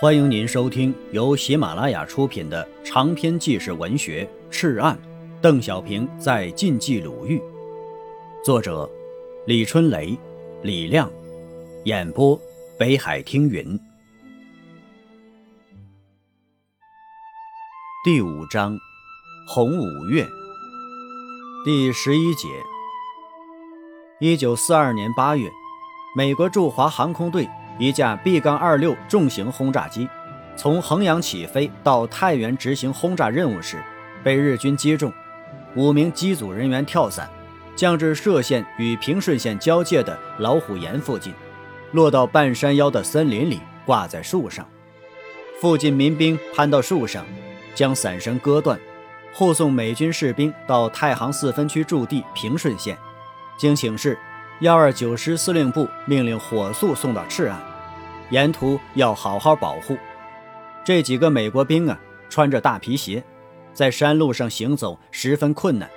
欢迎您收听由喜马拉雅出品的长篇纪实文学《赤案》，邓小平在晋冀鲁豫，作者李春雷、李亮，演播北海听云。第五章，红五月，第十一节。一九四二年八月，美国驻华航空队。一架 B 杠26重型轰炸机从衡阳起飞到太原执行轰炸任务时，被日军击中，五名机组人员跳伞，降至歙县与平顺县交界的老虎岩附近，落到半山腰的森林里，挂在树上。附近民兵攀到树上，将伞绳割断，护送美军士兵到太行四分区驻地平顺县。经请示，幺二九师司令部命令火速送到赤岸。沿途要好好保护。这几个美国兵啊，穿着大皮鞋，在山路上行走十分困难。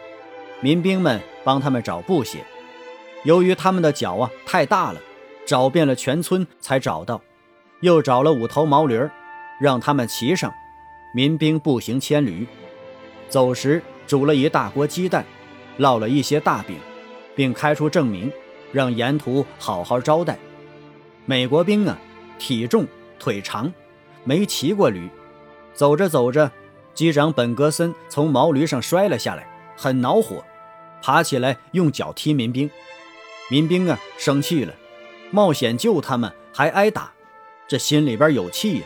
民兵们帮他们找布鞋，由于他们的脚啊太大了，找遍了全村才找到。又找了五头毛驴，让他们骑上。民兵步行牵驴，走时煮了一大锅鸡蛋，烙了一些大饼，并开出证明，让沿途好好招待。美国兵啊。体重腿长，没骑过驴，走着走着，机长本格森从毛驴上摔了下来，很恼火，爬起来用脚踢民兵。民兵啊，生气了，冒险救他们还挨打，这心里边有气呀，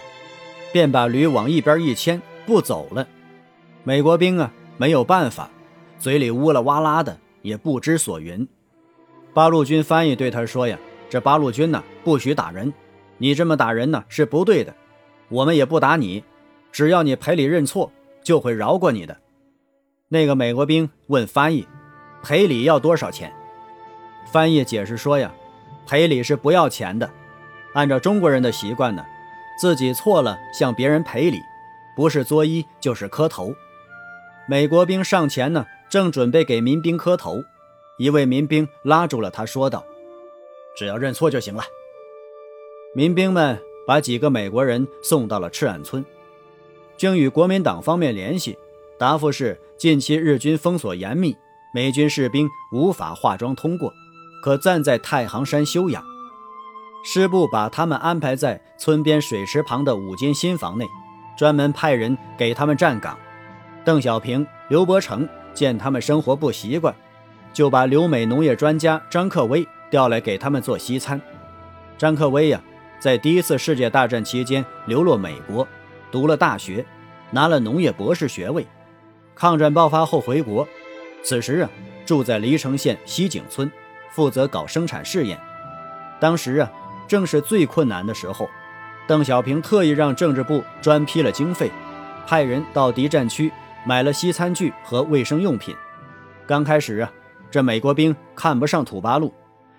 便把驴往一边一牵，不走了。美国兵啊，没有办法，嘴里呜啦哇啦的，也不知所云。八路军翻译对他说呀：“这八路军呢，不许打人。”你这么打人呢是不对的，我们也不打你，只要你赔礼认错，就会饶过你的。那个美国兵问翻译：“赔礼要多少钱？”翻译解释说：“呀，赔礼是不要钱的。按照中国人的习惯呢，自己错了向别人赔礼，不是作揖就是磕头。”美国兵上前呢，正准备给民兵磕头，一位民兵拉住了他，说道：“只要认错就行了。”民兵们把几个美国人送到了赤岸村，经与国民党方面联系，答复是近期日军封锁严密，美军士兵无法化妆通过，可暂在太行山休养。师部把他们安排在村边水池旁的五间新房内，专门派人给他们站岗。邓小平、刘伯承见他们生活不习惯，就把留美农业专家张克威调来给他们做西餐。张克威呀。在第一次世界大战期间流落美国，读了大学，拿了农业博士学位。抗战爆发后回国，此时啊住在黎城县西井村，负责搞生产试验。当时啊正是最困难的时候，邓小平特意让政治部专批了经费，派人到敌占区买了西餐具和卫生用品。刚开始啊，这美国兵看不上土八路，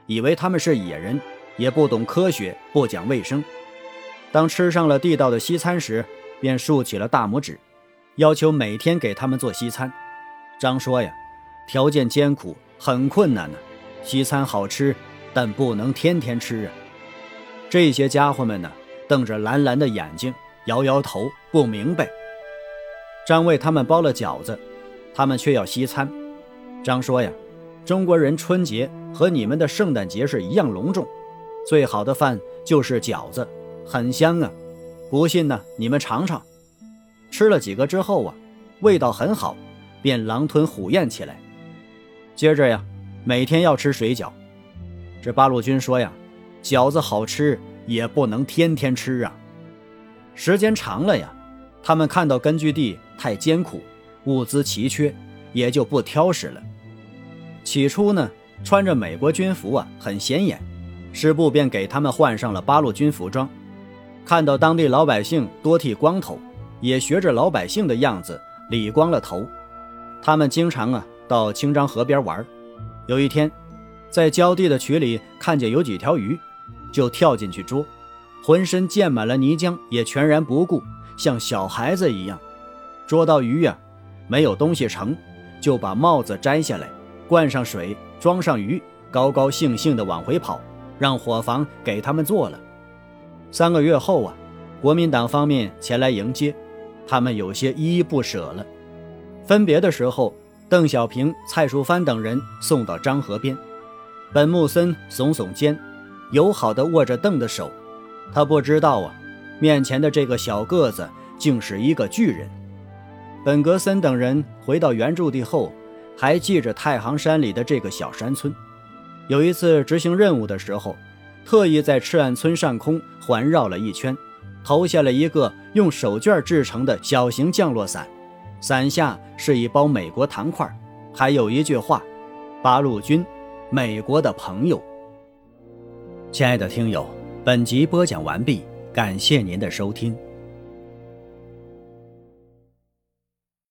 以为他们是野人。也不懂科学，不讲卫生。当吃上了地道的西餐时，便竖起了大拇指，要求每天给他们做西餐。张说呀，条件艰苦，很困难呢。西餐好吃，但不能天天吃啊。这些家伙们呢，瞪着蓝蓝的眼睛，摇摇头，不明白。张为他们包了饺子，他们却要西餐。张说呀，中国人春节和你们的圣诞节是一样隆重。最好的饭就是饺子，很香啊！不信呢，你们尝尝。吃了几个之后啊，味道很好，便狼吞虎咽起来。接着呀，每天要吃水饺。这八路军说呀，饺子好吃也不能天天吃啊。时间长了呀，他们看到根据地太艰苦，物资奇缺，也就不挑食了。起初呢，穿着美国军服啊，很显眼。师部便给他们换上了八路军服装，看到当地老百姓多剃光头，也学着老百姓的样子理光了头。他们经常啊到清漳河边玩。有一天，在浇地的渠里看见有几条鱼，就跳进去捉，浑身溅满了泥浆，也全然不顾，像小孩子一样。捉到鱼呀，没有东西盛，就把帽子摘下来，灌上水，装上鱼，高高兴兴地往回跑。让伙房给他们做了。三个月后啊，国民党方面前来迎接，他们有些依依不舍了。分别的时候，邓小平、蔡树藩等人送到漳河边，本木森耸耸肩，友好地握着邓的手。他不知道啊，面前的这个小个子竟是一个巨人。本格森等人回到原驻地后，还记着太行山里的这个小山村。有一次执行任务的时候，特意在赤岸村上空环绕了一圈，投下了一个用手绢制成的小型降落伞，伞下是一包美国糖块，还有一句话：“八路军，美国的朋友。”亲爱的听友，本集播讲完毕，感谢您的收听。